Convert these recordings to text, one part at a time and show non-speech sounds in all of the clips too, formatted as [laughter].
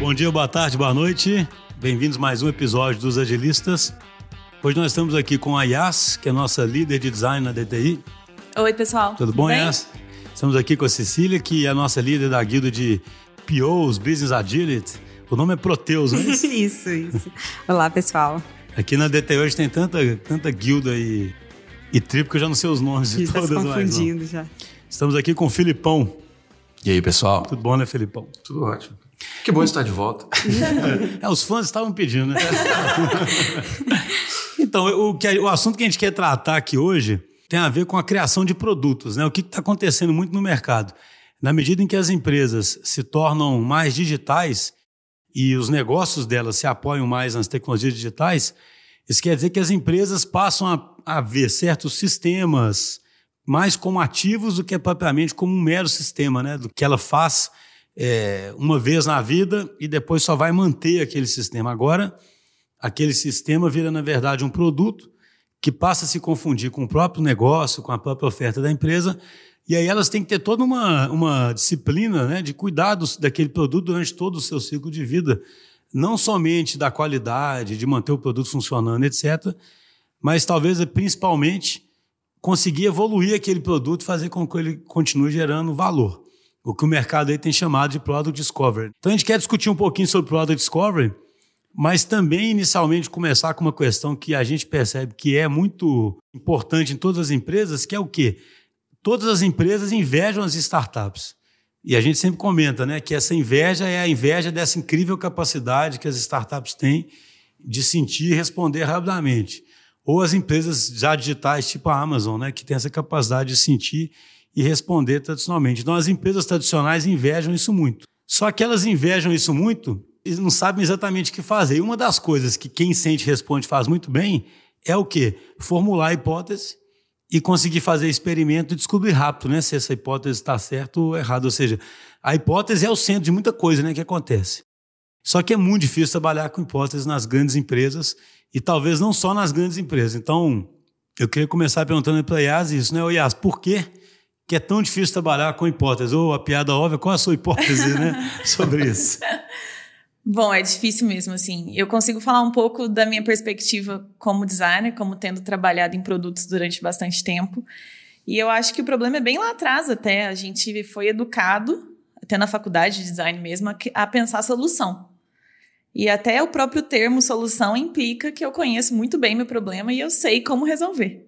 Bom dia, boa tarde, boa noite. Bem-vindos a mais um episódio dos Agilistas. Hoje nós estamos aqui com a Yas, que é nossa líder de design na DTI. Oi, pessoal. Tudo bom, Yas? Estamos aqui com a Cecília, que é a nossa líder da guilda de POs, Business Agility. O nome é Proteus, não é isso? [laughs] isso, isso. Olá, pessoal. Aqui na DTI hoje tem tanta, tanta guilda e, e tribo que eu já não sei os nomes de tá todas mais. confundindo já. Estamos aqui com o Filipão. E aí, pessoal? Tudo bom, né, Filipão? Tudo ótimo. Que bom estar de volta. [laughs] é, os fãs estavam pedindo, né? [laughs] então, o, que, o assunto que a gente quer tratar aqui hoje tem a ver com a criação de produtos, né? O que está acontecendo muito no mercado. Na medida em que as empresas se tornam mais digitais e os negócios delas se apoiam mais nas tecnologias digitais, isso quer dizer que as empresas passam a, a ver certos sistemas mais como ativos do que propriamente como um mero sistema, né? Do que ela faz é, uma vez na vida e depois só vai manter aquele sistema. Agora, aquele sistema vira, na verdade, um produto que passa a se confundir com o próprio negócio, com a própria oferta da empresa, e aí elas têm que ter toda uma, uma disciplina né, de cuidados daquele produto durante todo o seu ciclo de vida, não somente da qualidade, de manter o produto funcionando, etc., mas talvez principalmente conseguir evoluir aquele produto e fazer com que ele continue gerando valor o que o mercado aí tem chamado de Product Discovery. Então a gente quer discutir um pouquinho sobre Product Discovery, mas também inicialmente começar com uma questão que a gente percebe que é muito importante em todas as empresas, que é o quê? Todas as empresas invejam as startups. E a gente sempre comenta né, que essa inveja é a inveja dessa incrível capacidade que as startups têm de sentir e responder rapidamente. Ou as empresas já digitais, tipo a Amazon, né, que tem essa capacidade de sentir e responder tradicionalmente. Então, as empresas tradicionais invejam isso muito. Só que elas invejam isso muito e não sabem exatamente o que fazer. E uma das coisas que quem sente responde faz muito bem é o quê? Formular a hipótese e conseguir fazer experimento e descobrir rápido né, se essa hipótese está certa ou errada. Ou seja, a hipótese é o centro de muita coisa né, que acontece. Só que é muito difícil trabalhar com hipóteses nas grandes empresas e talvez não só nas grandes empresas. Então, eu queria começar perguntando para o Yas isso, né? O Yas, por quê que é tão difícil trabalhar com hipótese? Ou a piada óbvia, qual a sua hipótese né, [laughs] sobre isso? Bom, é difícil mesmo, assim. Eu consigo falar um pouco da minha perspectiva como designer, como tendo trabalhado em produtos durante bastante tempo. E eu acho que o problema é bem lá atrás até. A gente foi educado, até na faculdade de design mesmo, a pensar solução. E até o próprio termo solução implica que eu conheço muito bem meu problema e eu sei como resolver.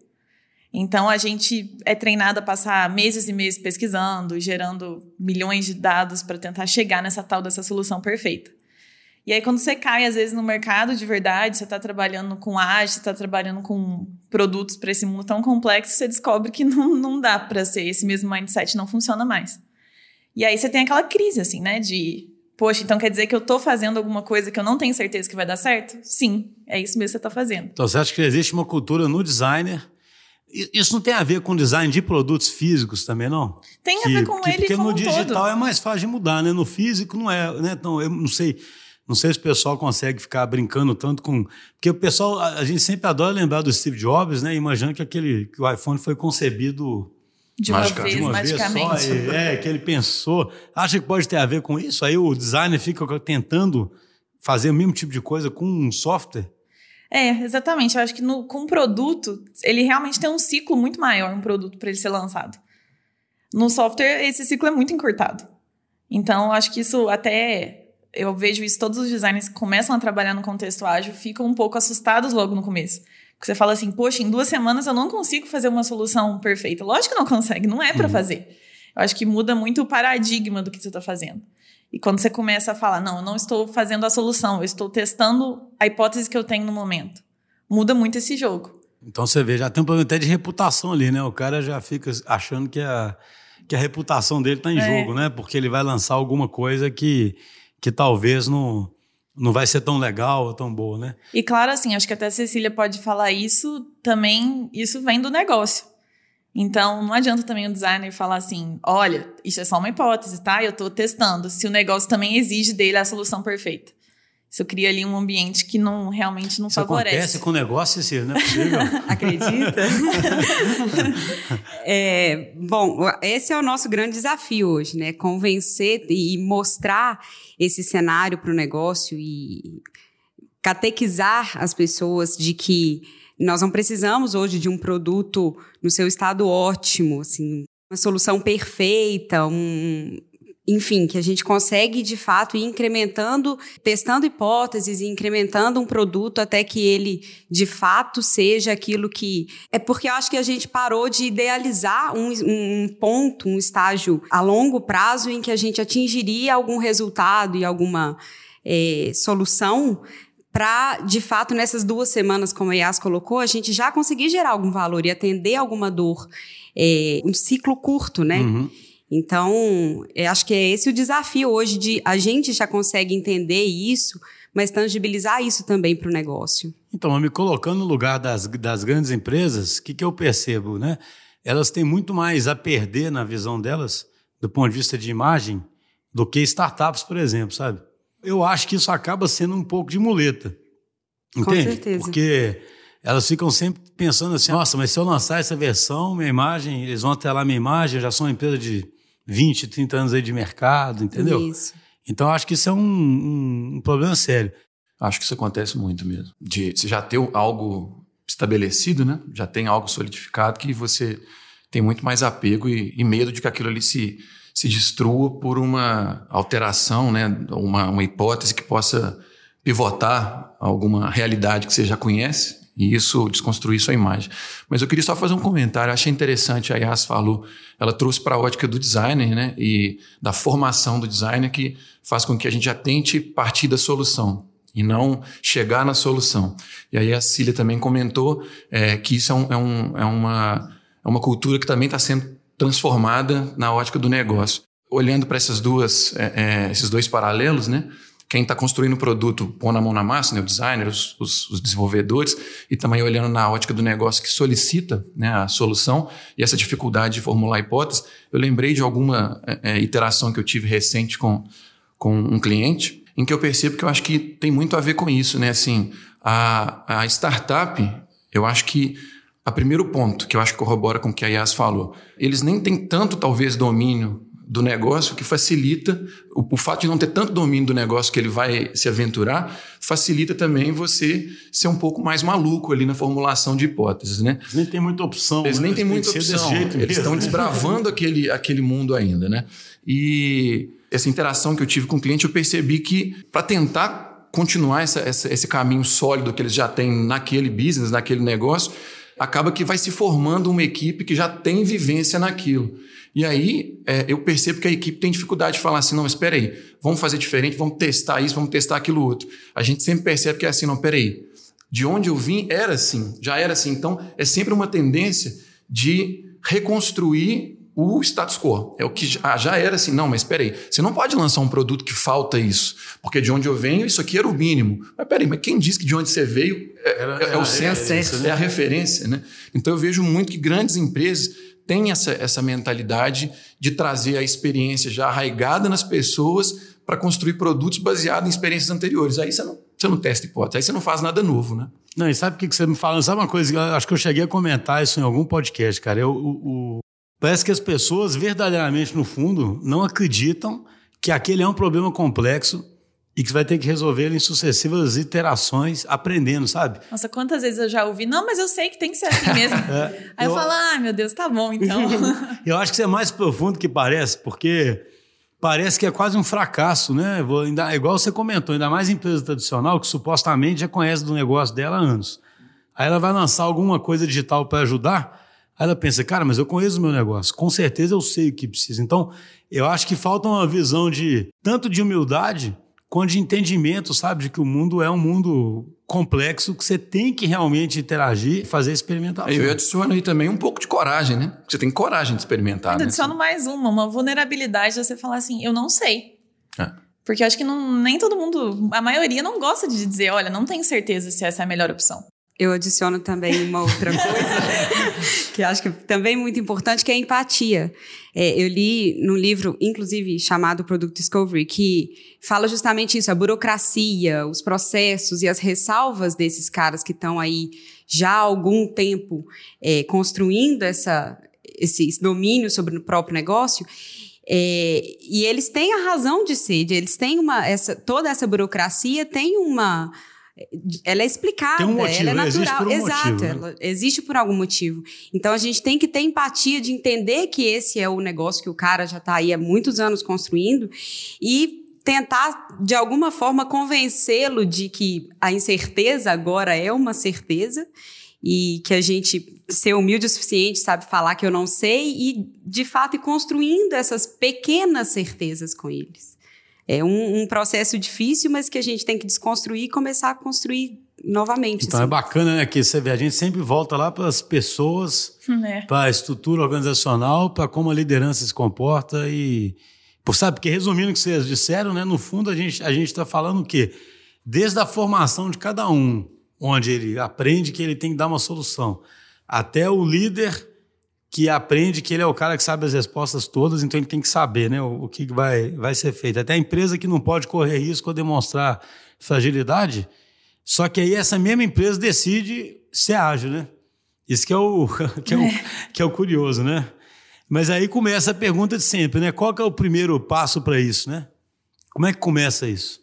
Então a gente é treinado a passar meses e meses pesquisando, gerando milhões de dados para tentar chegar nessa tal dessa solução perfeita. E aí, quando você cai, às vezes, no mercado de verdade, você está trabalhando com você está trabalhando com produtos para esse mundo tão complexo, você descobre que [laughs] não, não dá para ser esse mesmo mindset, não funciona mais. E aí você tem aquela crise, assim, né? De, poxa, então quer dizer que eu estou fazendo alguma coisa que eu não tenho certeza que vai dar certo? Sim, é isso mesmo que você está fazendo. Então você acha que existe uma cultura no designer isso não tem a ver com design de produtos físicos também, não? Tem que, a ver com que, ele Porque no digital todo. é mais fácil de mudar, né? No físico não é, né? Então, eu não sei, não sei se o pessoal consegue ficar brincando tanto com, porque o pessoal, a gente sempre adora lembrar do Steve Jobs, né? Imaginando que aquele que o iPhone foi concebido de uma vez, de uma magicamente. Vez só, é, que ele pensou. Acha que pode ter a ver com isso? Aí o designer fica tentando fazer o mesmo tipo de coisa com um software? É, exatamente. Eu acho que no, com um produto, ele realmente tem um ciclo muito maior, um produto para ele ser lançado. No software, esse ciclo é muito encurtado. Então, acho que isso até. Eu vejo isso, todos os designers que começam a trabalhar no contexto ágil ficam um pouco assustados logo no começo. Porque você fala assim, poxa, em duas semanas eu não consigo fazer uma solução perfeita. Lógico que não consegue, não é para uhum. fazer. Eu acho que muda muito o paradigma do que você está fazendo. E quando você começa a falar, não, eu não estou fazendo a solução, eu estou testando a hipótese que eu tenho no momento. Muda muito esse jogo. Então você vê, já tem um problema até de reputação ali, né? O cara já fica achando que a, que a reputação dele está em é. jogo, né? Porque ele vai lançar alguma coisa que, que talvez não, não vai ser tão legal ou tão boa, né? E claro, assim, acho que até a Cecília pode falar isso também, isso vem do negócio. Então, não adianta também o designer falar assim: olha, isso é só uma hipótese, tá? Eu estou testando. Se o negócio também exige dele a solução perfeita. Isso cria ali um ambiente que não realmente não Isso favorece. acontece com o negócio, Ciro, não é possível. [laughs] Acredita? [laughs] é, bom, esse é o nosso grande desafio hoje, né? Convencer e mostrar esse cenário para o negócio e catequizar as pessoas de que nós não precisamos hoje de um produto no seu estado ótimo, assim, uma solução perfeita, um, enfim, que a gente consegue de fato ir incrementando, testando hipóteses e incrementando um produto até que ele de fato seja aquilo que. É porque eu acho que a gente parou de idealizar um, um ponto, um estágio a longo prazo em que a gente atingiria algum resultado e alguma é, solução para, de fato, nessas duas semanas, como a Yas colocou, a gente já conseguir gerar algum valor e atender alguma dor. É, um ciclo curto, né? Uhum. Então, eu acho que é esse o desafio hoje de a gente já consegue entender isso, mas tangibilizar isso também para o negócio. Então, me colocando no lugar das, das grandes empresas, o que, que eu percebo, né? Elas têm muito mais a perder na visão delas, do ponto de vista de imagem, do que startups, por exemplo, sabe? Eu acho que isso acaba sendo um pouco de muleta. Entende? Com certeza. Porque elas ficam sempre pensando assim: nossa, mas se eu lançar essa versão, minha imagem, eles vão até lá minha imagem, eu já sou uma empresa de 20, 30 anos aí de mercado, entendeu? Isso. Então acho que isso é um, um, um problema sério. Acho que isso acontece muito mesmo. De você já ter algo estabelecido, né? Já tem algo solidificado que você tem muito mais apego e, e medo de que aquilo ali se, se destrua por uma alteração, né? Uma, uma hipótese que possa pivotar alguma realidade que você já conhece e isso desconstruir sua imagem. Mas eu queria só fazer um comentário, achei interessante, a Yas falou, ela trouxe para a ótica do designer, né, e da formação do designer que faz com que a gente já tente partir da solução e não chegar na solução. E aí a Cília também comentou é, que isso é, é, um, é, uma, é uma cultura que também está sendo transformada na ótica do negócio. Olhando para essas duas, é, é, esses dois paralelos, né, quem está construindo o produto põe a mão na massa, né, o designer, os, os, os, desenvolvedores, e também olhando na ótica do negócio que solicita né, a solução e essa dificuldade de formular hipóteses. Eu lembrei de alguma é, iteração que eu tive recente com, com um cliente, em que eu percebo que eu acho que tem muito a ver com isso. Né? Assim, a, a startup, eu acho que a primeiro ponto, que eu acho que corrobora com o que a Yas falou, eles nem têm tanto, talvez, domínio do negócio que facilita o, o, fato de não ter tanto domínio do negócio que ele vai se aventurar facilita também você ser um pouco mais maluco ali na formulação de hipóteses, né? Eles nem tem muita opção. Eles né? nem têm muita opção. Eles estão desbravando [laughs] aquele, aquele mundo ainda, né? E essa interação que eu tive com o cliente, eu percebi que para tentar continuar essa, essa, esse caminho sólido que eles já têm naquele business, naquele negócio, acaba que vai se formando uma equipe que já tem vivência naquilo. E aí é, eu percebo que a equipe tem dificuldade de falar assim, não, espera aí, vamos fazer diferente, vamos testar isso, vamos testar aquilo outro. A gente sempre percebe que é assim, não, espera aí, de onde eu vim era assim, já era assim. Então é sempre uma tendência de reconstruir o status quo. É o que já, já era assim, não, mas espera aí, você não pode lançar um produto que falta isso, porque de onde eu venho, isso aqui era o mínimo. Mas espera aí, mas quem disse que de onde você veio é, é, é o senso, é a referência, né? Então eu vejo muito que grandes empresas tem essa, essa mentalidade de trazer a experiência já arraigada nas pessoas para construir produtos baseados em experiências anteriores. Aí você não, você não testa hipótese, aí você não faz nada novo, né? Não, e sabe o que, que você me fala? Sabe uma coisa? Acho que eu cheguei a comentar isso em algum podcast, cara. Eu, o, o, parece que as pessoas, verdadeiramente, no fundo, não acreditam que aquele é um problema complexo e que você vai ter que resolver ele em sucessivas iterações, aprendendo, sabe? Nossa, quantas vezes eu já ouvi, não, mas eu sei que tem que ser assim mesmo. [laughs] é, Aí eu, eu falo, ah, meu Deus, tá bom, então. [laughs] eu acho que isso é mais profundo que parece, porque parece que é quase um fracasso, né? Vou, ainda, igual você comentou, ainda mais empresa tradicional, que supostamente já conhece do negócio dela há anos. Aí ela vai lançar alguma coisa digital para ajudar, aí ela pensa, cara, mas eu conheço o meu negócio, com certeza eu sei o que precisa. Então, eu acho que falta uma visão de tanto de humildade com de entendimento, sabe, de que o mundo é um mundo complexo que você tem que realmente interagir e fazer experimentação. Eu adiciono aí também um pouco de coragem, né? Você tem coragem de experimentar. Eu né? adiciono mais uma, uma vulnerabilidade de você falar assim, eu não sei. É. Porque eu acho que não, nem todo mundo, a maioria não gosta de dizer, olha, não tenho certeza se essa é a melhor opção. Eu adiciono também uma outra [laughs] coisa, que acho que também é muito importante, que é a empatia. É, eu li num livro, inclusive, chamado Product Discovery, que fala justamente isso, a burocracia, os processos e as ressalvas desses caras que estão aí já há algum tempo é, construindo essa, esse domínio sobre o próprio negócio. É, e eles têm a razão de ser, eles têm uma. Essa, toda essa burocracia tem uma ela é explicada, um motivo, ela é natural. Um Exato, motivo, né? ela existe por algum motivo. Então a gente tem que ter empatia de entender que esse é o negócio que o cara já está aí há muitos anos construindo e tentar de alguma forma convencê-lo de que a incerteza agora é uma certeza e que a gente ser humilde o suficiente sabe falar que eu não sei e de fato ir construindo essas pequenas certezas com eles é um, um, processo difícil, mas que a gente tem que desconstruir e começar a construir novamente. Então é assim. é bacana, né? Que você vê, a gente sempre volta lá para as pessoas, é. para a estrutura organizacional, para como a liderança se comporta e. Por, sabe, porque resumindo o que vocês disseram, né? No fundo, a gente a está falando o quê? Desde a formação de cada um, onde ele aprende que ele tem que dar uma solução, até o líder que aprende que ele é o cara que sabe as respostas todas, então ele tem que saber né, o, o que vai, vai ser feito. Até a empresa que não pode correr risco ou demonstrar fragilidade, só que aí essa mesma empresa decide ser ágil, né? Isso que é o, [laughs] que é o, é. que é o curioso, né? Mas aí começa a pergunta de sempre, né? Qual é o primeiro passo para isso, né? Como é que começa isso?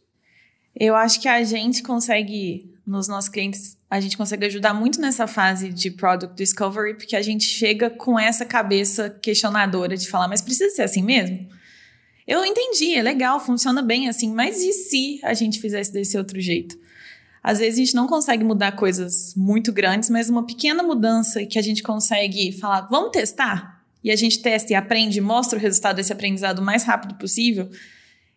Eu acho que a gente consegue nos nossos clientes, a gente consegue ajudar muito nessa fase de product discovery, porque a gente chega com essa cabeça questionadora de falar, mas precisa ser assim mesmo? Eu entendi, é legal, funciona bem assim, mas e se a gente fizesse desse outro jeito? Às vezes a gente não consegue mudar coisas muito grandes, mas uma pequena mudança que a gente consegue falar, vamos testar? E a gente testa e aprende, mostra o resultado desse aprendizado o mais rápido possível,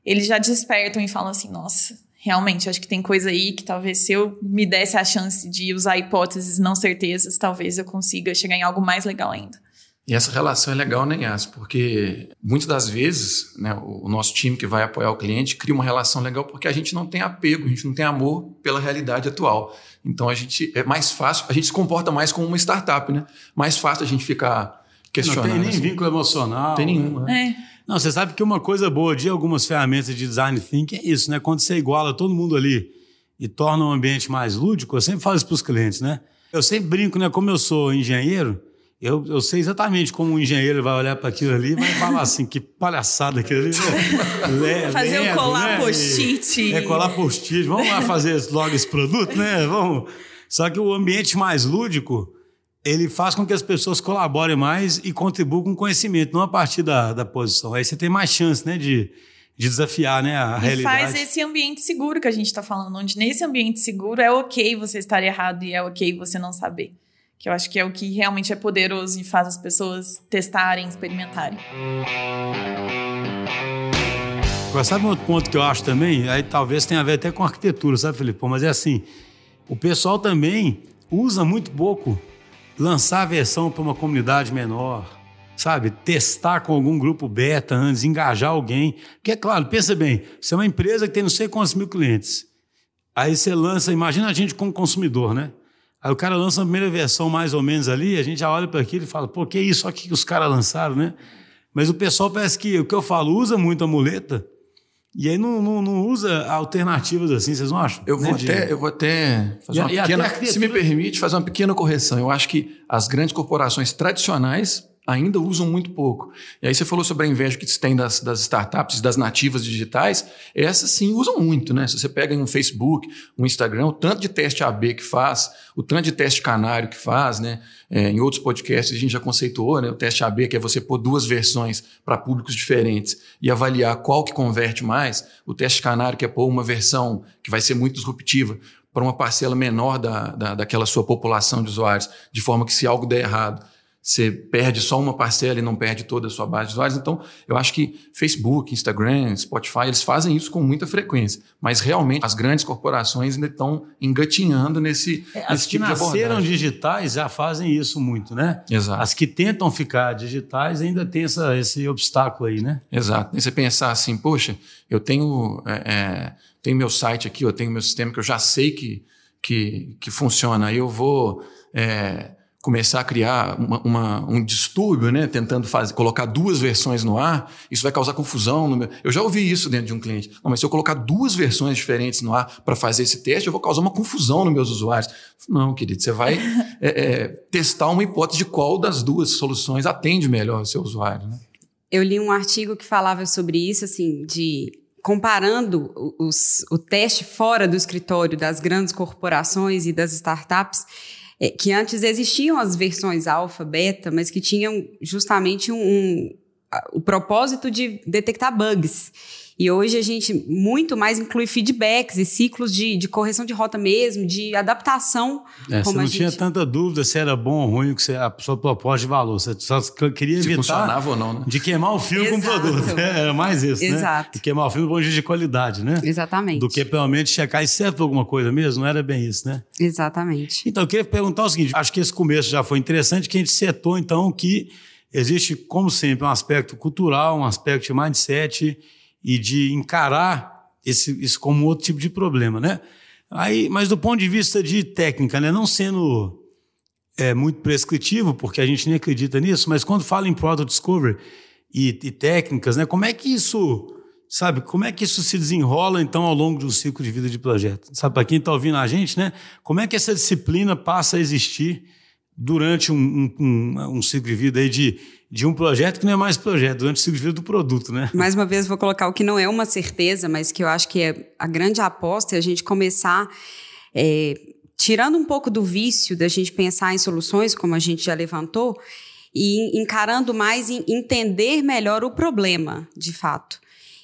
eles já despertam e falam assim: nossa, realmente, acho que tem coisa aí que talvez se eu me desse a chance de usar hipóteses, não certezas, talvez eu consiga chegar em algo mais legal ainda. E essa relação é legal, né, Yas? Porque muitas das vezes, né, o nosso time que vai apoiar o cliente cria uma relação legal porque a gente não tem apego, a gente não tem amor pela realidade atual. Então a gente é mais fácil, a gente se comporta mais como uma startup, né? Mais fácil a gente ficar questionando. Não tem nem assim. vínculo emocional. Tem nenhum, né? É. Não, você sabe que uma coisa boa de algumas ferramentas de design thinking é isso, né? Quando você iguala todo mundo ali e torna o ambiente mais lúdico, eu sempre falo isso para os clientes, né? Eu sempre brinco, né? Como eu sou engenheiro, eu, eu sei exatamente como um engenheiro vai olhar para aquilo ali e vai falar assim, que palhaçada aquilo ali. Né? [laughs] fazer o colar né? post-it. É, colar post-it. Vamos lá fazer logo esse produto, né? Vamos. Só que o ambiente mais lúdico ele faz com que as pessoas colaborem mais e contribuam com conhecimento, não a partir da, da posição. Aí você tem mais chance né, de, de desafiar né, a e realidade. faz esse ambiente seguro que a gente está falando, onde nesse ambiente seguro é ok você estar errado e é ok você não saber. Que eu acho que é o que realmente é poderoso e faz as pessoas testarem, experimentarem. Agora, sabe um outro ponto que eu acho também? Aí talvez tenha a ver até com arquitetura, sabe, Felipe? Mas é assim, o pessoal também usa muito pouco lançar a versão para uma comunidade menor, sabe? Testar com algum grupo beta antes, engajar alguém. Porque, é claro, pensa bem, você é uma empresa que tem não sei quantos mil clientes. Aí você lança, imagina a gente como consumidor, né? Aí o cara lança a primeira versão mais ou menos ali, a gente já olha para aquilo e fala, pô, que isso aqui que os caras lançaram, né? Mas o pessoal parece que, o que eu falo, usa muito a muleta, e aí não, não, não, usa alternativas assim, vocês não acham? Eu vou, né, até, de... eu vou até fazer uma e pequena. Se me permite, fazer uma pequena correção. Eu acho que as grandes corporações tradicionais ainda usam muito pouco. E aí você falou sobre a inveja que se tem das, das startups, das nativas digitais, essas sim usam muito, né? Se você pega um Facebook, um Instagram, o tanto de teste AB que faz, o tanto de teste canário que faz, né? É, em outros podcasts a gente já conceituou, né? O teste AB, que é você pôr duas versões para públicos diferentes e avaliar qual que converte mais. O teste canário, que é pôr uma versão que vai ser muito disruptiva para uma parcela menor da, da, daquela sua população de usuários, de forma que se algo der errado, você perde só uma parcela e não perde toda a sua base de usuários. Então, eu acho que Facebook, Instagram, Spotify, eles fazem isso com muita frequência. Mas realmente as grandes corporações ainda estão engatinhando nesse, é, nesse tipo de abordagem. As que nasceram digitais já fazem isso muito, né? Exato. As que tentam ficar digitais ainda tem essa, esse obstáculo aí, né? Exato. E você pensar assim, poxa, eu tenho, é, é, tenho meu site aqui, eu tenho meu sistema que eu já sei que que, que funciona. Eu vou é, começar a criar uma, uma, um distúrbio, né? tentando fazer, colocar duas versões no ar, isso vai causar confusão. Meu... Eu já ouvi isso dentro de um cliente. Não, mas se eu colocar duas versões diferentes no ar para fazer esse teste, eu vou causar uma confusão nos meus usuários. Não, querido, você vai [laughs] é, é, testar uma hipótese de qual das duas soluções atende melhor o seu usuário. Né? Eu li um artigo que falava sobre isso, assim, de comparando os, o teste fora do escritório das grandes corporações e das startups, é, que antes existiam as versões alfa, beta, mas que tinham justamente um, um o propósito de detectar bugs. E hoje a gente muito mais inclui feedbacks e ciclos de, de correção de rota mesmo, de adaptação. É, você não gente... tinha tanta dúvida se era bom ou ruim que você, a sua proposta de valor. Você só queria se funcionava ou não, né? de queimar o fio Exato. com o produto. [laughs] É, era mais isso, né? Exato. né? De queimar o fio do ponto de qualidade, né? Exatamente. Do que pelo menos checar e certo alguma coisa mesmo. Não era bem isso, né? Exatamente. Então, eu queria perguntar o seguinte. Acho que esse começo já foi interessante, que a gente setou, então, que existe, como sempre, um aspecto cultural, um aspecto de mindset e de encarar esse, isso como outro tipo de problema, né? Aí, mas do ponto de vista de técnica, né? Não sendo é, muito prescritivo, porque a gente nem acredita nisso, mas quando fala em product discovery e, e técnicas, né? Como é que isso, sabe? Como é que isso se desenrola então ao longo de um ciclo de vida de projeto? Sabe para quem está ouvindo a gente, né? Como é que essa disciplina passa a existir durante um, um, um, um ciclo de vida aí de de um projeto que não é mais projeto, de vida do produto, né? Mais uma vez, vou colocar o que não é uma certeza, mas que eu acho que é a grande aposta é a gente começar é, tirando um pouco do vício da gente pensar em soluções, como a gente já levantou, e encarando mais em entender melhor o problema, de fato.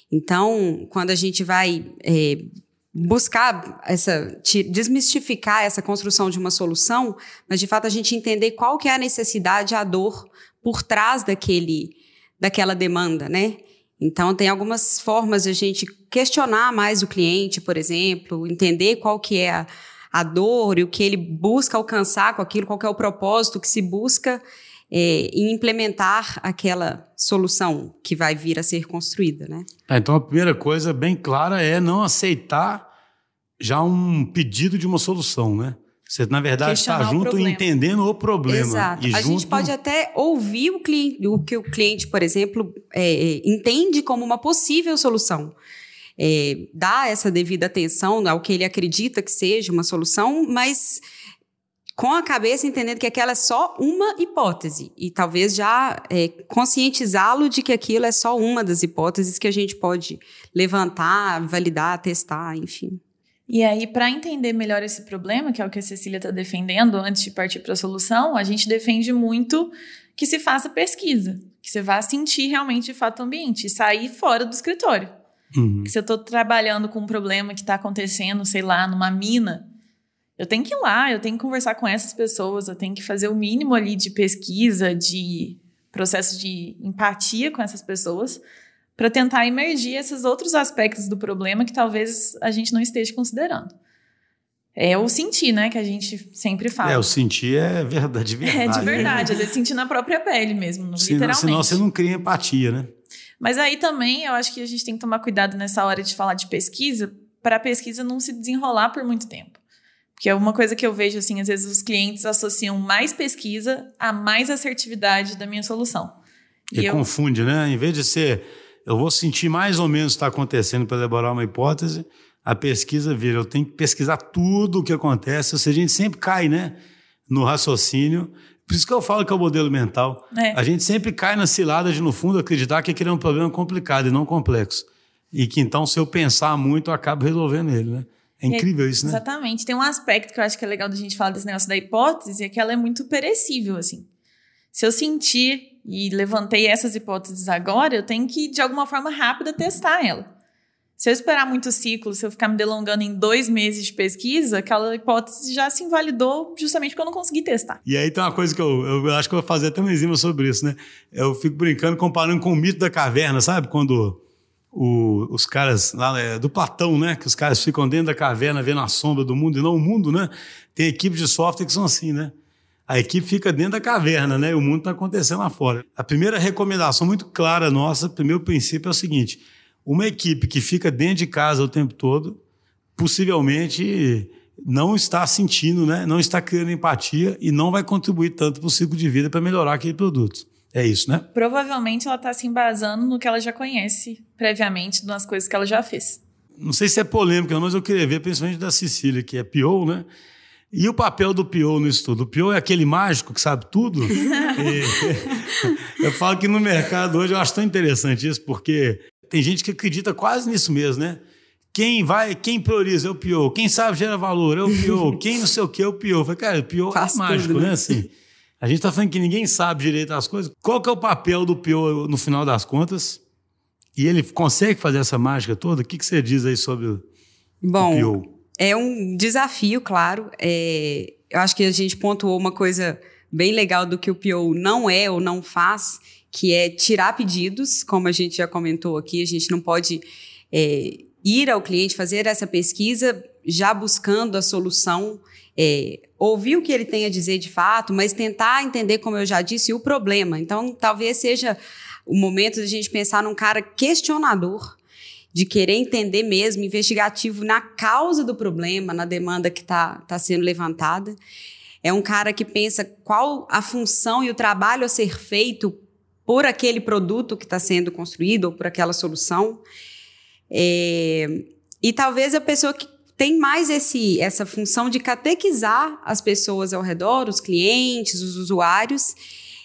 Então, quando a gente vai é, buscar essa desmistificar essa construção de uma solução, mas de fato a gente entender qual que é a necessidade, a dor por trás daquele, daquela demanda, né? Então, tem algumas formas de a gente questionar mais o cliente, por exemplo, entender qual que é a, a dor e o que ele busca alcançar com aquilo, qual que é o propósito que se busca é, em implementar aquela solução que vai vir a ser construída, né? É, então, a primeira coisa bem clara é não aceitar já um pedido de uma solução, né? Você, na verdade, está junto entendendo o problema. Exato. a junto... gente pode até ouvir o, cliente, o que o cliente, por exemplo, é, entende como uma possível solução. É, dar essa devida atenção ao que ele acredita que seja uma solução, mas com a cabeça entendendo que aquela é só uma hipótese e talvez já é, conscientizá-lo de que aquilo é só uma das hipóteses que a gente pode levantar, validar, testar, enfim. E aí, para entender melhor esse problema, que é o que a Cecília está defendendo antes de partir para a solução, a gente defende muito que se faça pesquisa, que você vá sentir realmente de fato o ambiente e sair fora do escritório. Uhum. se eu estou trabalhando com um problema que está acontecendo, sei lá, numa mina, eu tenho que ir lá, eu tenho que conversar com essas pessoas, eu tenho que fazer o mínimo ali de pesquisa, de processo de empatia com essas pessoas para tentar emergir esses outros aspectos do problema que talvez a gente não esteja considerando. É o sentir, né, que a gente sempre fala. É, o sentir é verdade, verdade. [laughs] É de verdade, às vezes sentir na própria pele mesmo, literalmente. Senão você não cria empatia, né? Mas aí também eu acho que a gente tem que tomar cuidado nessa hora de falar de pesquisa, para a pesquisa não se desenrolar por muito tempo. Porque é uma coisa que eu vejo assim, às vezes os clientes associam mais pesquisa a mais assertividade da minha solução. E, e eu... confunde, né? Em vez de ser eu vou sentir mais ou menos o que está acontecendo para elaborar uma hipótese, a pesquisa vira, eu tenho que pesquisar tudo o que acontece, ou seja, a gente sempre cai né, no raciocínio. Por isso que eu falo que é o modelo mental. É. A gente sempre cai na cilada de, no fundo, acreditar que aquele é um problema complicado e não complexo. E que então, se eu pensar muito, eu acabo resolvendo ele, né? É incrível é, isso, né? Exatamente. Tem um aspecto que eu acho que é legal da gente falar desse negócio da hipótese, é que ela é muito perecível, assim. Se eu sentir e levantei essas hipóteses agora, eu tenho que, de alguma forma rápida, testar ela. Se eu esperar muito ciclo, se eu ficar me delongando em dois meses de pesquisa, aquela hipótese já se invalidou justamente porque eu não consegui testar. E aí tem uma coisa que eu, eu acho que eu vou fazer até uma enzima sobre isso, né? Eu fico brincando, comparando com o mito da caverna, sabe? Quando o, os caras lá é, do Platão, né? Que os caras ficam dentro da caverna vendo a sombra do mundo e não o mundo, né? Tem equipes de software que são assim, né? A equipe fica dentro da caverna, né? E o mundo está acontecendo lá fora. A primeira recomendação muito clara nossa, primeiro princípio é o seguinte: uma equipe que fica dentro de casa o tempo todo, possivelmente não está sentindo, né? não está criando empatia e não vai contribuir tanto para o ciclo de vida para melhorar aquele produto. É isso, né? Provavelmente ela está se embasando no que ela já conhece previamente, nas coisas que ela já fez. Não sei se é polêmica, mas eu queria ver, principalmente da Cecília, que é PO, né? E o papel do PO no estudo? O PO é aquele mágico que sabe tudo? [laughs] [laughs] eu falo que no mercado hoje eu acho tão interessante isso, porque tem gente que acredita quase nisso mesmo, né? Quem vai, quem prioriza é o PO, quem sabe gera valor é o PO, [laughs] quem não sei o que é o. Eu falei, cara, o PO Faz é mágico, tudo, né? né? Assim, a gente está falando que ninguém sabe direito as coisas. Qual que é o papel do PO no final das contas? E ele consegue fazer essa mágica toda? O que, que você diz aí sobre o, Bom, o PO? É um desafio, claro. É, eu acho que a gente pontuou uma coisa bem legal do que o PO não é ou não faz, que é tirar pedidos, como a gente já comentou aqui, a gente não pode é, ir ao cliente, fazer essa pesquisa já buscando a solução, é, ouvir o que ele tem a dizer de fato, mas tentar entender, como eu já disse, o problema. Então, talvez seja o momento de a gente pensar num cara questionador, de querer entender mesmo, investigativo na causa do problema, na demanda que está tá sendo levantada. É um cara que pensa qual a função e o trabalho a ser feito por aquele produto que está sendo construído ou por aquela solução. É, e talvez a pessoa que tem mais esse, essa função de catequizar as pessoas ao redor, os clientes, os usuários,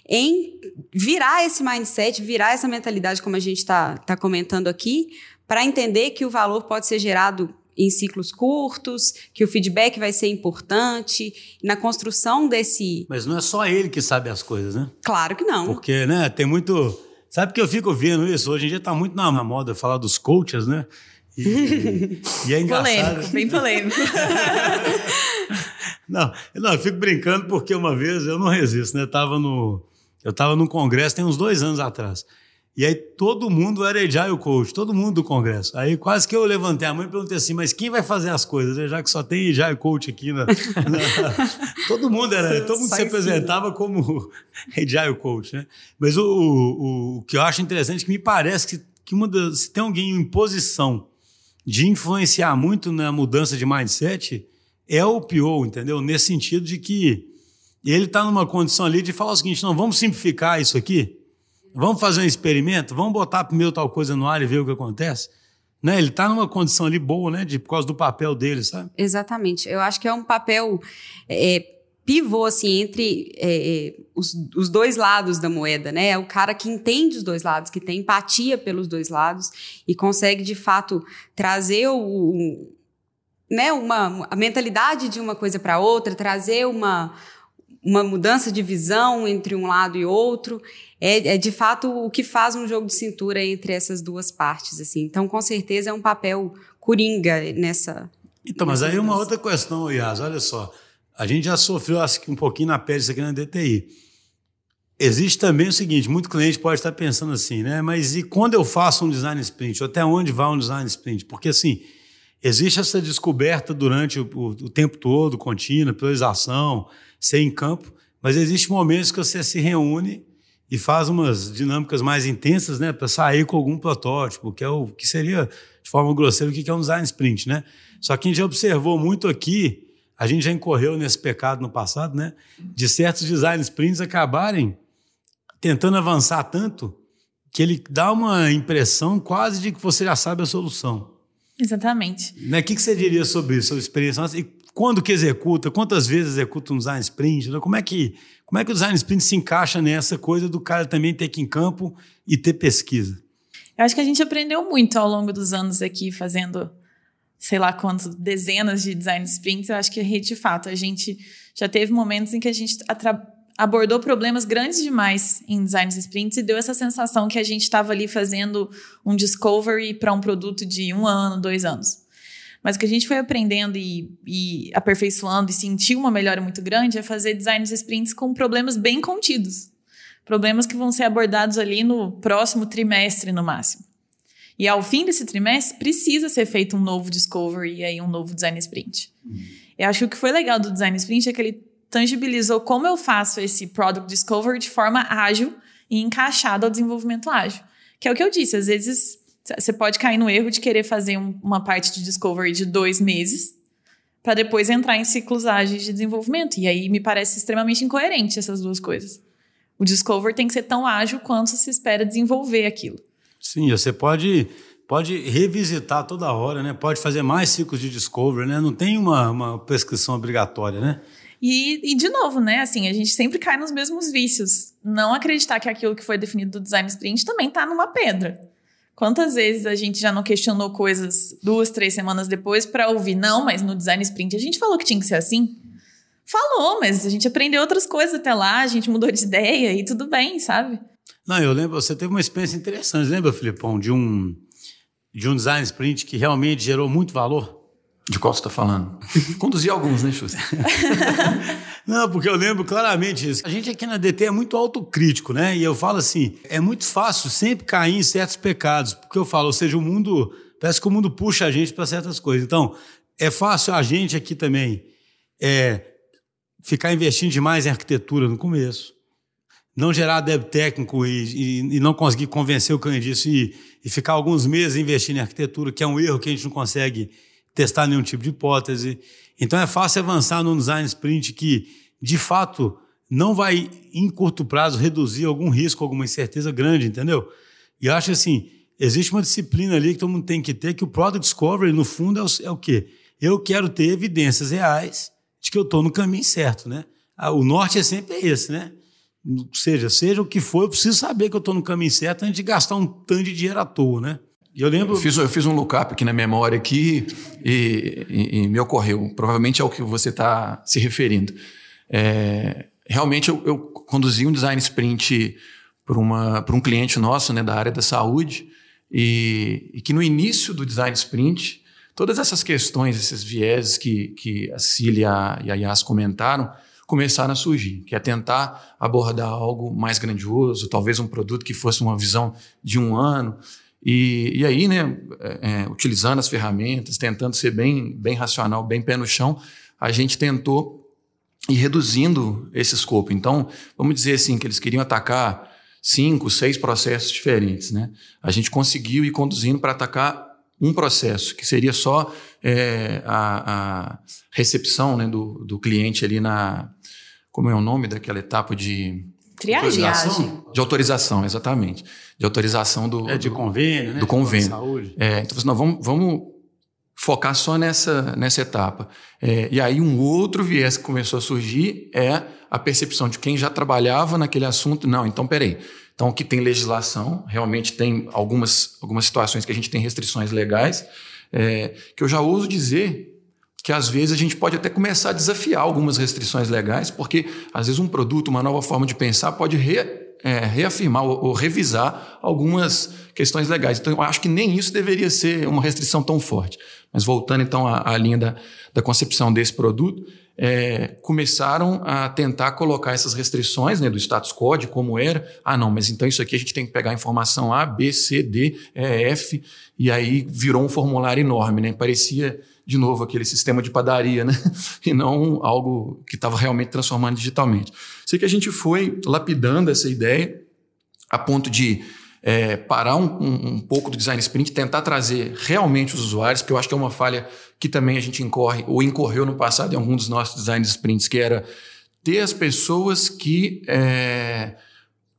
em virar esse mindset, virar essa mentalidade, como a gente está tá comentando aqui, para entender que o valor pode ser gerado em ciclos curtos, que o feedback vai ser importante na construção desse. Mas não é só ele que sabe as coisas, né? Claro que não. Porque, né, tem muito. Sabe que eu fico vendo isso? Hoje em dia está muito na moda falar dos coaches, né? E, [laughs] e é engraçado. Polêmico, bem polêmico. [laughs] não, não, eu fico brincando porque uma vez eu não resisto, né? Eu tava no, eu estava num congresso tem uns dois anos atrás. E aí todo mundo era Agile Coach, todo mundo do congresso. Aí quase que eu levantei a mão e perguntei assim, mas quem vai fazer as coisas? Já que só tem Agile Coach aqui na... na... [laughs] todo mundo era, todo mundo se apresentava como [laughs] Agile Coach, né? Mas o, o, o, que eu acho interessante é que me parece que, que uma das, se tem alguém em posição de influenciar muito na mudança de mindset, é o PO, entendeu? Nesse sentido de que ele está numa condição ali de falar o seguinte, não, vamos simplificar isso aqui, Vamos fazer um experimento? Vamos botar primeiro tal coisa no ar e ver o que acontece? Né? Ele está numa condição ali boa, né? De, por causa do papel dele, sabe? Exatamente. Eu acho que é um papel é, pivô, assim, entre é, é, os, os, dois lados da moeda, né? É o cara que entende os dois lados, que tem empatia pelos dois lados e consegue, de fato, trazer o, o né, uma, a mentalidade de uma coisa para outra, trazer uma, uma mudança de visão entre um lado e outro é, é, de fato o que faz um jogo de cintura entre essas duas partes, assim. Então, com certeza é um papel coringa nessa. Então, mas aí uma outra questão, Ias, olha só. A gente já sofreu um pouquinho na pele isso aqui na DTI. Existe também o seguinte, muito cliente pode estar pensando assim, né? Mas e quando eu faço um design sprint? Até onde vai um design sprint? Porque assim, existe essa descoberta durante o, o, o tempo todo, contínua, priorização, ser em campo, mas existe momentos que você se reúne e faz umas dinâmicas mais intensas, né, para sair com algum protótipo, que é o que seria de forma grosseira o que é um design sprint, né? Só que a gente já observou muito aqui, a gente já incorreu nesse pecado no passado, né, de certos design sprints acabarem tentando avançar tanto que ele dá uma impressão quase de que você já sabe a solução. Exatamente. Né? O que, que você diria sobre isso, sobre experiência? E quando que executa? Quantas vezes executa um design sprint? Né? Como é que como é que o design sprint se encaixa nessa coisa do cara também ter que ir em campo e ter pesquisa? Eu acho que a gente aprendeu muito ao longo dos anos aqui fazendo, sei lá quantas dezenas de design sprints. Eu acho que de fato a gente já teve momentos em que a gente abordou problemas grandes demais em design sprints e deu essa sensação que a gente estava ali fazendo um discovery para um produto de um ano, dois anos. Mas o que a gente foi aprendendo e, e aperfeiçoando e sentiu uma melhora muito grande é fazer designs sprints com problemas bem contidos. Problemas que vão ser abordados ali no próximo trimestre, no máximo. E ao fim desse trimestre, precisa ser feito um novo discovery e aí um novo design sprint. Uhum. Eu acho que o que foi legal do design sprint é que ele tangibilizou como eu faço esse product discovery de forma ágil e encaixado ao desenvolvimento ágil. Que é o que eu disse, às vezes você pode cair no erro de querer fazer um, uma parte de discovery de dois meses, para depois entrar em ciclos ágeis de desenvolvimento. E aí me parece extremamente incoerente essas duas coisas. O discover tem que ser tão ágil quanto se espera desenvolver aquilo. Sim, você pode pode revisitar toda hora, né? Pode fazer mais ciclos de discovery, né? Não tem uma, uma prescrição obrigatória, né? E, e, de novo, né? Assim, a gente sempre cai nos mesmos vícios. Não acreditar que aquilo que foi definido do design sprint também está numa pedra. Quantas vezes a gente já não questionou coisas duas, três semanas depois para ouvir, não, mas no design sprint a gente falou que tinha que ser assim? Falou, mas a gente aprendeu outras coisas até lá, a gente mudou de [laughs] ideia e tudo bem, sabe? Não, eu lembro, você teve uma experiência interessante, lembra, Filipão, de um, de um design sprint que realmente gerou muito valor? De qual você está falando? [laughs] Conduzi alguns, né, Chus? [laughs] Não, porque eu lembro claramente isso. A gente aqui na DT é muito autocrítico, né? E eu falo assim, é muito fácil sempre cair em certos pecados, porque eu falo, ou seja, o mundo, parece que o mundo puxa a gente para certas coisas. Então, é fácil a gente aqui também é, ficar investindo demais em arquitetura no começo, não gerar débito técnico e, e, e, não conseguir convencer o cliente disso e, e ficar alguns meses investindo em arquitetura, que é um erro que a gente não consegue testar nenhum tipo de hipótese. Então é fácil avançar no design sprint que, de fato, não vai, em curto prazo, reduzir algum risco, alguma incerteza grande, entendeu? E acho assim, existe uma disciplina ali que todo mundo tem que ter, que o Product Discovery, no fundo, é o, é o quê? Eu quero ter evidências reais de que eu estou no caminho certo, né? Ah, o norte é sempre esse, né? Seja, seja o que for, eu preciso saber que eu estou no caminho certo antes de gastar um tanto de dinheiro à toa, né? Eu lembro. Eu fiz, eu fiz um lookup aqui na memória aqui e, e, e me ocorreu. Provavelmente é o que você está se referindo. É, realmente eu, eu, conduzi um design sprint para um cliente nosso né, da área da saúde e, e, que no início do design sprint todas essas questões, esses vieses que, que a Cília e a Yas comentaram começaram a surgir, que é tentar abordar algo mais grandioso, talvez um produto que fosse uma visão de um ano. E, e aí, né, é, é, utilizando as ferramentas, tentando ser bem, bem racional, bem pé no chão, a gente tentou ir reduzindo esse escopo. Então, vamos dizer assim, que eles queriam atacar cinco, seis processos diferentes. Né? A gente conseguiu ir conduzindo para atacar um processo, que seria só é, a, a, recepção né, do, do cliente ali na. Como é o nome daquela etapa de Triagem. De autorização, exatamente. De autorização do. É de convênio, né? Do convênio. Saúde. É, então, nós vamos, vamos focar só nessa, nessa etapa. É, e aí, um outro viés que começou a surgir é a percepção de quem já trabalhava naquele assunto. Não, então, peraí. Então, aqui tem legislação, realmente tem algumas, algumas situações que a gente tem restrições legais, é, que eu já ouso dizer que às vezes a gente pode até começar a desafiar algumas restrições legais, porque às vezes um produto, uma nova forma de pensar pode re, é, reafirmar ou, ou, revisar algumas questões legais. Então, eu acho que nem isso deveria ser uma restrição tão forte. Mas voltando então à, à linha da, da concepção desse produto, é, começaram a tentar colocar essas restrições né, do status quo, de como era. Ah, não, mas então isso aqui a gente tem que pegar a informação A, B, C, D, E, F, e aí virou um formulário enorme, né? Parecia de novo aquele sistema de padaria, né? [laughs] E não algo que estava realmente transformando digitalmente. Sei que a gente foi lapidando essa ideia a ponto de é, parar um, um, um, pouco do design sprint, tentar trazer realmente os usuários, que eu acho que é uma falha que também a gente incorre ou incorreu no passado em algum dos nossos design sprints, que era ter as pessoas que é,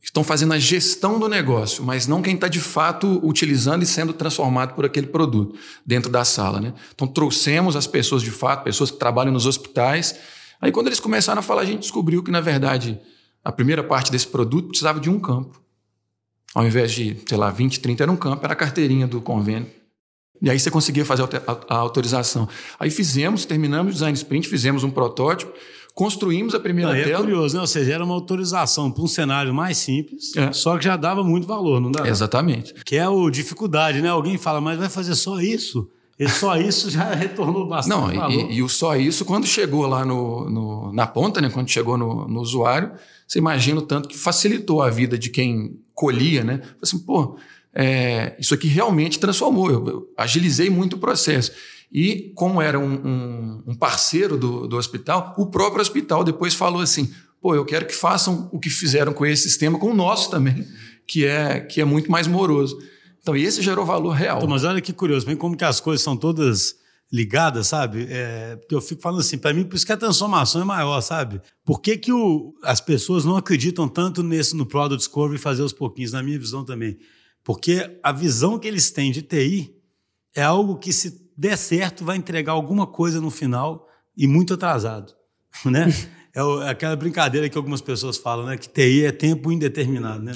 estão fazendo a gestão do negócio, mas não quem está de fato utilizando e sendo transformado por aquele produto dentro da sala. Né? Então trouxemos as pessoas de fato, pessoas que trabalham nos hospitais. Aí quando eles começaram a falar, a gente descobriu que, na verdade, a primeira parte desse produto precisava de um campo. Ao invés de, sei lá, 20, 30 era um campo, era a carteirinha do convênio. E aí você conseguia fazer a autorização. Aí fizemos, terminamos o design sprint, fizemos um protótipo, Construímos a primeira não, tela. É curioso, né? Ou seja, era uma autorização para um cenário mais simples, é. só que já dava muito valor, não dá? Exatamente. Que é o dificuldade, né? Alguém fala, mas vai fazer só isso? E só isso já [laughs] retornou bastante não, valor. E, e, o só isso, quando chegou lá no, no, na ponta, né? quando chegou no, no usuário, você imagina o tanto que facilitou a vida de quem colhia, né? Assim, pô, é, isso aqui realmente transformou, eu, eu agilizei muito o processo. E, como era um, um, um parceiro do, do hospital, o próprio hospital depois falou assim: pô, eu quero que façam o que fizeram com esse sistema com o nosso também, que é, que é muito mais moroso. Então, esse gerou valor real. Então, mas olha que curioso, bem como que as coisas são todas ligada, sabe? É, porque eu fico falando assim, para mim, por isso que a transformação é maior, sabe? Por que, que o, as pessoas não acreditam tanto nesse no Product Discovery fazer aos pouquinhos, na minha visão também? Porque a visão que eles têm de TI é algo que, se der certo, vai entregar alguma coisa no final e muito atrasado, [laughs] né? É aquela brincadeira que algumas pessoas falam, né? Que TI é tempo indeterminado, né?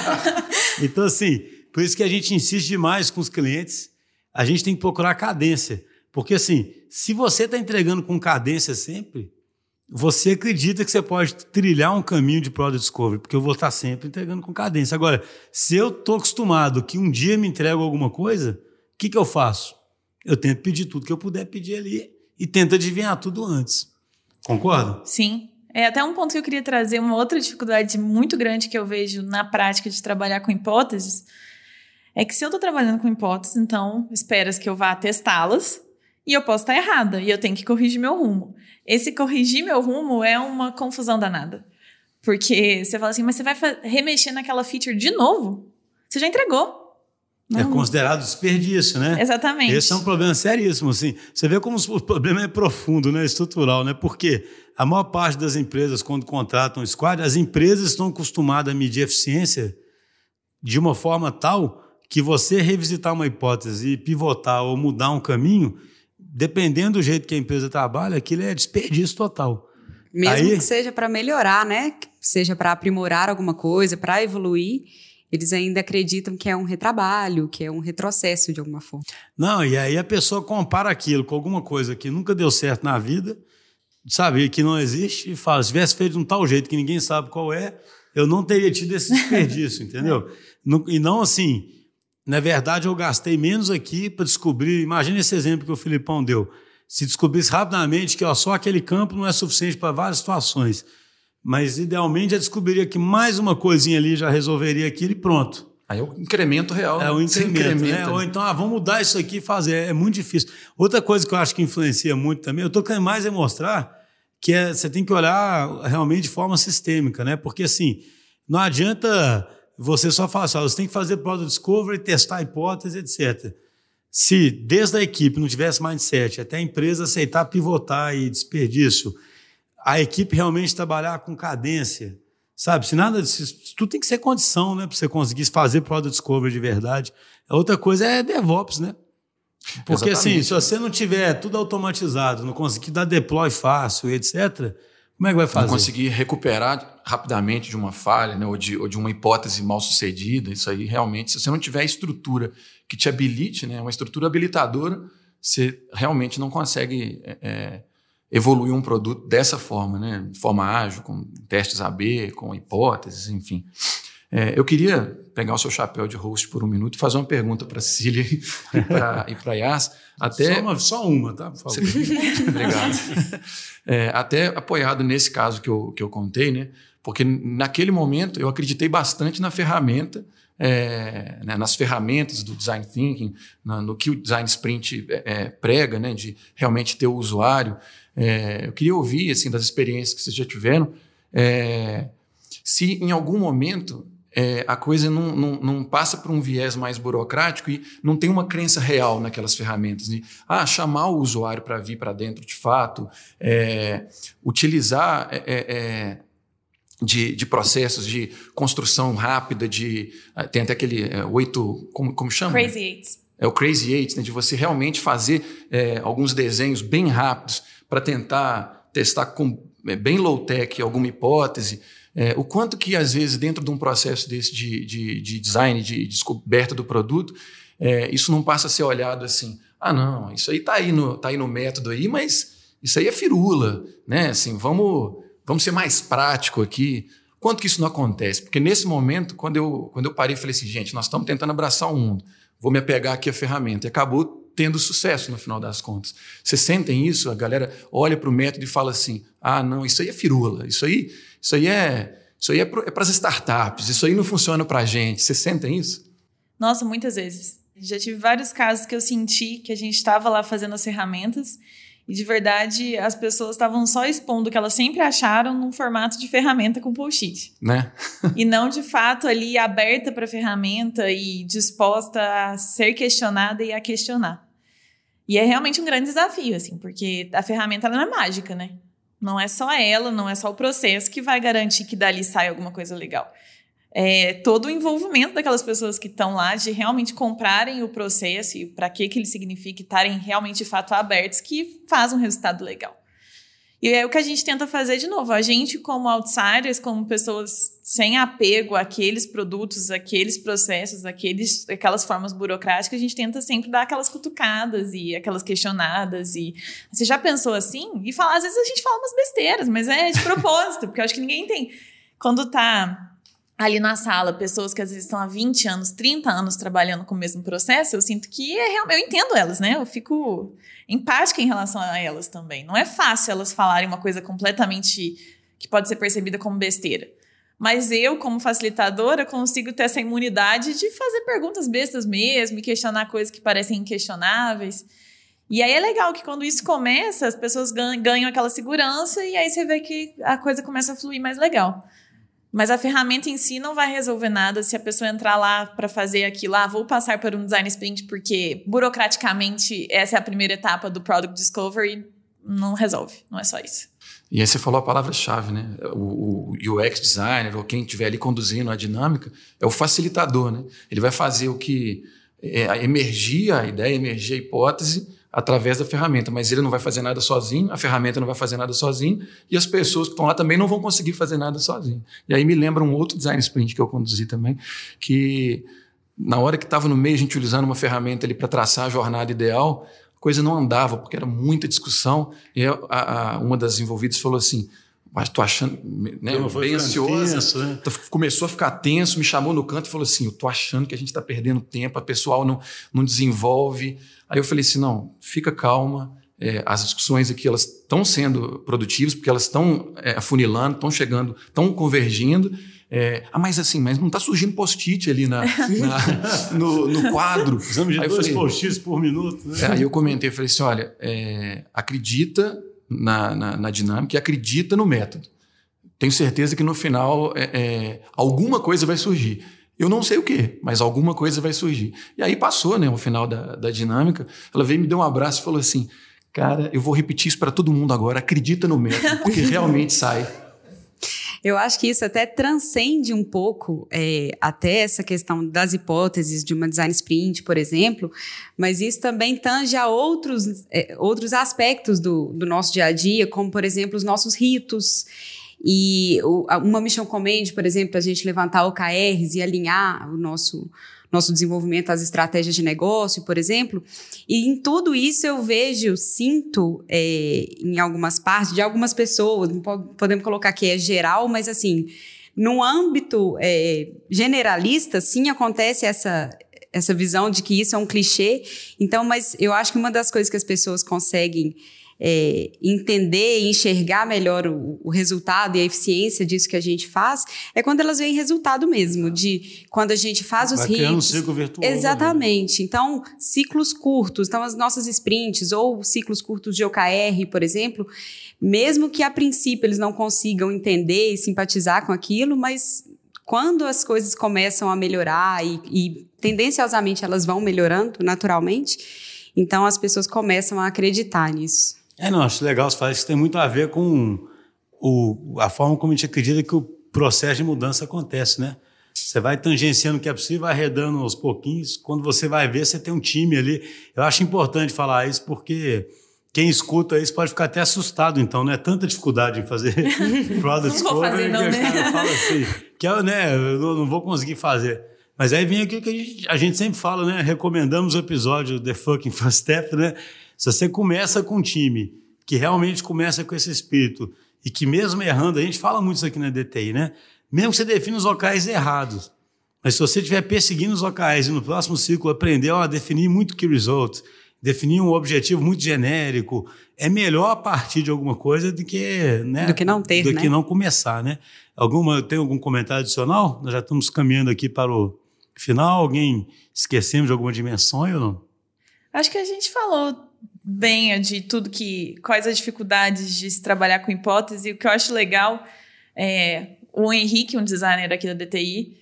[laughs] então, assim, por isso que a gente insiste demais com os clientes, a gente tem que procurar cadência. Porque, assim, se você está entregando com cadência sempre, você acredita que você pode trilhar um caminho de Product Discovery, porque eu vou estar sempre entregando com cadência. Agora, se eu estou acostumado que um dia me entrego alguma coisa, o que, que eu faço? Eu tento pedir tudo que eu puder pedir ali e tento adivinhar tudo antes. Concorda? Sim. É até um ponto que eu queria trazer, uma outra dificuldade muito grande que eu vejo na prática de trabalhar com hipóteses, é que se eu estou trabalhando com hipóteses, então esperas que eu vá testá-las e eu posso estar errada e eu tenho que corrigir meu rumo. Esse corrigir meu rumo é uma confusão danada. Porque você fala assim, mas você vai remexer naquela feature de novo? Você já entregou. É considerado desperdício, né? Exatamente. Esse é um problema seríssimo, assim. Você vê como o problema é profundo, né? Estrutural, né? Porque a maior parte das empresas, quando contratam squad, as empresas estão acostumadas a medir eficiência de uma forma tal que você revisitar uma hipótese e pivotar ou mudar um caminho, dependendo do jeito que a empresa trabalha, aquilo é desperdício total. Mesmo Aí, que seja para melhorar, né? Seja para aprimorar alguma coisa, para evoluir eles ainda acreditam que é um retrabalho, que é um retrocesso de alguma forma. Não, e aí a pessoa compara aquilo com alguma coisa que nunca deu certo na vida, sabe, que não existe, e fala: se tivesse feito de um tal jeito que ninguém sabe qual é, eu não teria tido esse desperdício, [laughs] entendeu? E não assim, na verdade eu gastei menos aqui para descobrir. Imagina esse exemplo que o Filipão deu. Se descobrisse rapidamente que ó, só aquele campo não é suficiente para várias situações mas idealmente já descobriria que mais uma coisinha ali já resolveria aquilo e pronto. Aí é o incremento real. É o incremento, né? Ou então, ah, vamos mudar isso aqui e fazer. É muito difícil. Outra coisa que eu acho que influencia muito também, eu estou querendo mais é mostrar que é, você tem que olhar realmente de forma sistêmica, né? Porque assim, não adianta você só falar assim, você tem que fazer product discovery, testar hipótese, etc. Se desde a equipe não tivesse mindset, até a empresa aceitar pivotar e desperdício, a equipe realmente trabalhar com cadência, sabe? Se nada disso, tudo tem que ser condição, né? Para você conseguir fazer product discovery de verdade. A outra coisa é DevOps, né? Porque assim, Exatamente. assim, se você não tiver tudo automatizado, não conseguir dar deploy fácil, etc., como é que vai fazer? Não conseguir recuperar rapidamente de uma falha, né? ou, de, ou de uma hipótese mal sucedida, isso aí realmente, se você não tiver estrutura que te habilite, né? uma estrutura habilitadora, você realmente não consegue é, é evoluir um produto dessa forma, né? de forma ágil, com testes AB, com hipóteses, enfim. É, eu queria pegar o seu chapéu de host por um minuto e fazer uma pergunta para a Cecília e para a Yas. Até... Só, uma, só uma, tá? Por favor. Obrigado. É, até apoiado nesse caso que eu, que eu contei, né? porque naquele momento eu acreditei bastante na ferramenta, é, né, nas ferramentas do design thinking, na, no que o design sprint é, é prega, né, de realmente ter o usuário é, eu queria ouvir assim das experiências que vocês já tiveram, é, se em algum momento é, a coisa não, não, não, passa por um viés mais burocrático e não tem uma crença real naquelas ferramentas. De, ah, chamar o usuário para vir para dentro de fato, utilizar de, de, processos de construção rápida, de ah, tem até aquele oito, como, como chama? Crazy Eights. É o Crazy Eight, né, de você realmente fazer alguns desenhos bem rápidos para tentar testar com é, bem low-tech alguma hipótese, é, o quanto que, às vezes, dentro de um processo desse de, de, de design, de descoberta do produto, é, isso não passa a ser olhado assim, ah, não, isso aí está aí, no, tá aí no método aí, mas isso aí é firula, né? Assim, vamos, vamos ser mais prático aqui. Quanto que isso não acontece? Porque nesse momento, quando eu, quando eu parei falei assim, gente, nós estamos tentando abraçar o mundo, vou me apegar aqui à ferramenta. E acabou tendo sucesso no final das contas. Vocês sentem isso? A galera olha para o método e fala assim: ah, não, isso aí é firula, isso aí, isso aí é. Isso aí é para é as startups, isso aí não funciona para a gente. Vocês sentem isso? Nossa, muitas vezes. Já tive vários casos que eu senti que a gente estava lá fazendo as ferramentas e de verdade as pessoas estavam só expondo o que elas sempre acharam num formato de ferramenta com post-it. Né? [laughs] e não de fato ali aberta para a ferramenta e disposta a ser questionada e a questionar. E é realmente um grande desafio, assim, porque a ferramenta não é mágica, né? Não é só ela, não é só o processo que vai garantir que dali sai alguma coisa legal. É todo o envolvimento daquelas pessoas que estão lá de realmente comprarem o processo e para que, que ele significa estarem realmente de fato abertos que faz um resultado legal. E é o que a gente tenta fazer de novo. A gente, como outsiders, como pessoas sem apego àqueles produtos, àqueles processos, àqueles, aquelas formas burocráticas, a gente tenta sempre dar aquelas cutucadas e aquelas questionadas. E você já pensou assim? E às vezes a gente fala umas besteiras, mas é de propósito, porque eu acho que ninguém tem. Quando tá ali na sala pessoas que às vezes estão há 20 anos, 30 anos trabalhando com o mesmo processo, eu sinto que é eu entendo elas, né? Eu fico empática em relação a elas também. Não é fácil elas falarem uma coisa completamente que pode ser percebida como besteira. Mas eu, como facilitadora, consigo ter essa imunidade de fazer perguntas bestas mesmo e questionar coisas que parecem inquestionáveis. E aí é legal que quando isso começa, as pessoas ganham aquela segurança e aí você vê que a coisa começa a fluir mais legal. Mas a ferramenta em si não vai resolver nada se a pessoa entrar lá para fazer aquilo. Ah, vou passar por um design sprint porque burocraticamente essa é a primeira etapa do product discovery. Não resolve, não é só isso. E aí você falou a palavra-chave, né? O, o UX designer ou quem estiver ali conduzindo a dinâmica é o facilitador, né? Ele vai fazer o que é, emergir a ideia, emergir a hipótese através da ferramenta, mas ele não vai fazer nada sozinho, a ferramenta não vai fazer nada sozinho e as pessoas que estão lá também não vão conseguir fazer nada sozinho. E aí me lembra um outro design sprint que eu conduzi também, que na hora que estava no meio a gente utilizando uma ferramenta ali para traçar a jornada ideal, a coisa não andava porque era muita discussão e a, a, uma das envolvidas falou assim: mas tô achando, né, bem ansiosa. Tenso, né? Começou a ficar tenso, me chamou no canto e falou assim: Eu tô achando que a gente está perdendo tempo, a pessoal não, não desenvolve. Aí eu falei assim: não, fica calma. É, as discussões aqui elas estão sendo produtivas porque elas estão é, afunilando, estão chegando, estão convergindo. É, ah, mas assim, mas não está surgindo post-it ali na, [laughs] na no, no, quadro. Precisamos de aí dois post-its por minuto. Né? É, aí eu comentei, falei assim, olha, é, acredita na, na, na, dinâmica e acredita no método. Tenho certeza que no final é, é, alguma coisa vai surgir. Eu não sei o que, mas alguma coisa vai surgir. E aí passou, né, o final da, da dinâmica. Ela veio me deu um abraço e falou assim: Cara, eu vou repetir isso para todo mundo agora. Acredita no método, porque realmente sai. Eu acho que isso até transcende um pouco é, até essa questão das hipóteses de uma design sprint, por exemplo, mas isso também tange a outros, é, outros aspectos do, do nosso dia a dia, como, por exemplo, os nossos ritos. E uma mission command, por exemplo, a gente levantar OKRs e alinhar o nosso nosso desenvolvimento às estratégias de negócio, por exemplo. E em tudo isso eu vejo, sinto é, em algumas partes de algumas pessoas, podemos colocar que é geral, mas assim, no âmbito é, generalista, sim acontece essa essa visão de que isso é um clichê. Então, mas eu acho que uma das coisas que as pessoas conseguem é, entender e enxergar melhor o, o, resultado e a eficiência disso que a gente faz, é quando elas veem resultado mesmo, de quando a gente faz os Vai um ciclo virtuoso. Exatamente. Então, ciclos curtos, então as nossas sprints ou ciclos curtos de OKR, por exemplo, mesmo que a princípio eles não consigam entender e simpatizar com aquilo, mas quando as coisas começam a melhorar e, e tendenciosamente elas vão melhorando naturalmente, então as pessoas começam a acreditar nisso. É, não, acho legal você falar isso tem muito a ver com o, a forma como a gente acredita que o processo de mudança acontece, né? Você vai tangenciando o que é possível, vai arredando aos pouquinhos. Quando você vai ver, você tem um time ali. Eu acho importante falar isso porque quem escuta isso pode ficar até assustado, então, não é tanta dificuldade em fazer [laughs] product não vou fazer, não, que né? fala assim, que eu, né, eu não vou conseguir fazer. Mas aí vem aquilo que a gente, a gente sempre fala, né? Recomendamos o episódio The Fucking First Step, né? Se você começa com um time que realmente começa com esse espírito e que mesmo errando, a gente fala muito isso aqui na DTI, né? Mesmo que você defina os locais errados, mas se você estiver perseguindo os locais e no próximo ciclo aprendeu a definir muito key result, definir um objetivo muito genérico, é melhor a partir de alguma coisa do que, né, do que não ter, do né? que não começar, né? Alguma tem algum comentário adicional? Nós já estamos caminhando aqui para o final. Alguém esquecemos de alguma dimensão ou não? Acho que a gente falou bem de tudo que. quais as dificuldades de se trabalhar com hipótese. E o que eu acho legal é o Henrique, um designer aqui da DTI,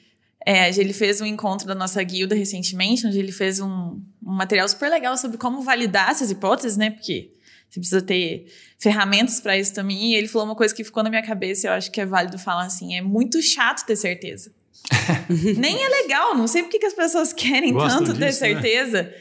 é, ele fez um encontro da nossa guilda recentemente, onde ele fez um, um material super legal sobre como validar essas hipóteses, né? Porque você precisa ter ferramentas para isso também. E ele falou uma coisa que ficou na minha cabeça, eu acho que é válido falar assim: é muito chato ter certeza. [laughs] Nem é legal, não sei por que as pessoas querem Gostam tanto disso, ter né? certeza. Né?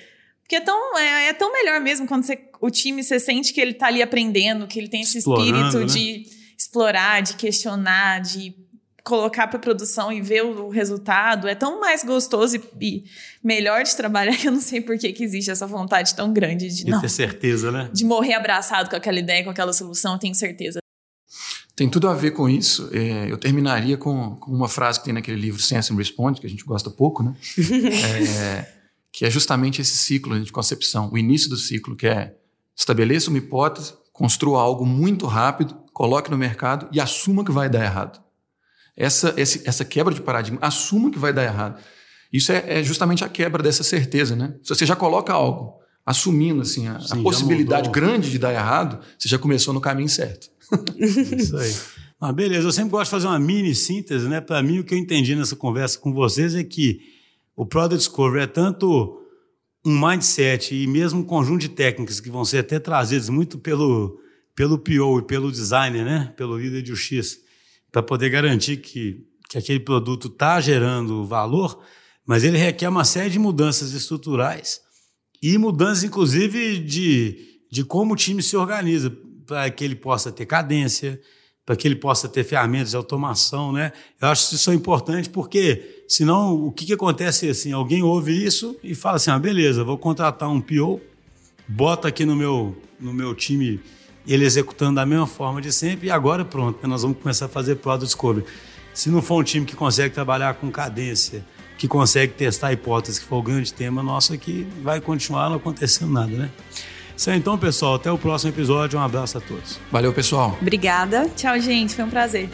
Porque é tão, é, é, tão melhor mesmo quando você, o time você sente que ele está ali aprendendo, que ele tem esse espírito né? de explorar, de questionar, de colocar para produção e ver o resultado. É tão mais gostoso e, e, melhor de trabalhar [laughs] que eu não sei por que, que existe essa vontade tão grande de, de não, ter certeza, né? De morrer abraçado com aquela ideia, com aquela solução, eu tenho certeza. Tem tudo a ver com isso. É, eu terminaria com, com, uma frase que tem naquele livro Sense and Response, que a gente gosta pouco, né? [laughs] é, que é justamente esse ciclo de concepção, o início do ciclo, que é estabeleça uma hipótese, construa algo muito rápido, coloque no mercado e assuma que vai dar errado. Essa, essa quebra de paradigma, assuma que vai dar errado. Isso é, é, justamente a quebra dessa certeza, né? Se você já coloca algo assumindo assim a, Sim, a possibilidade grande de dar errado, você já começou no caminho certo. Isso aí. Ah, beleza, eu sempre gosto de fazer uma mini síntese, né? Para mim, o que eu entendi nessa conversa com vocês é que o Product Discovery é tanto um mindset e mesmo um conjunto de técnicas que vão ser até trazidas muito pelo, pelo PO e pelo designer, né? Pelo líder de UX, para poder garantir que, que aquele produto está gerando valor, mas ele requer uma série de mudanças estruturais e mudanças, inclusive, de, de como o time se organiza para que ele possa ter cadência, para que ele possa ter ferramentas de automação, né? Eu acho que isso é importante porque, senão, o que, que acontece é assim, alguém ouve isso e fala assim, ah, beleza, vou contratar um PO, bota aqui no meu, no meu time ele executando da mesma forma de sempre e agora pronto, nós vamos começar a fazer Product Discovery. Se não for um time que consegue trabalhar com cadência, que consegue testar hipóteses, que for o grande tema nosso aqui, vai continuar não acontecendo nada, né? Isso aí, então, pessoal. Até o próximo episódio. Um abraço a todos. Valeu, pessoal. Obrigada. Tchau, gente. Foi um prazer.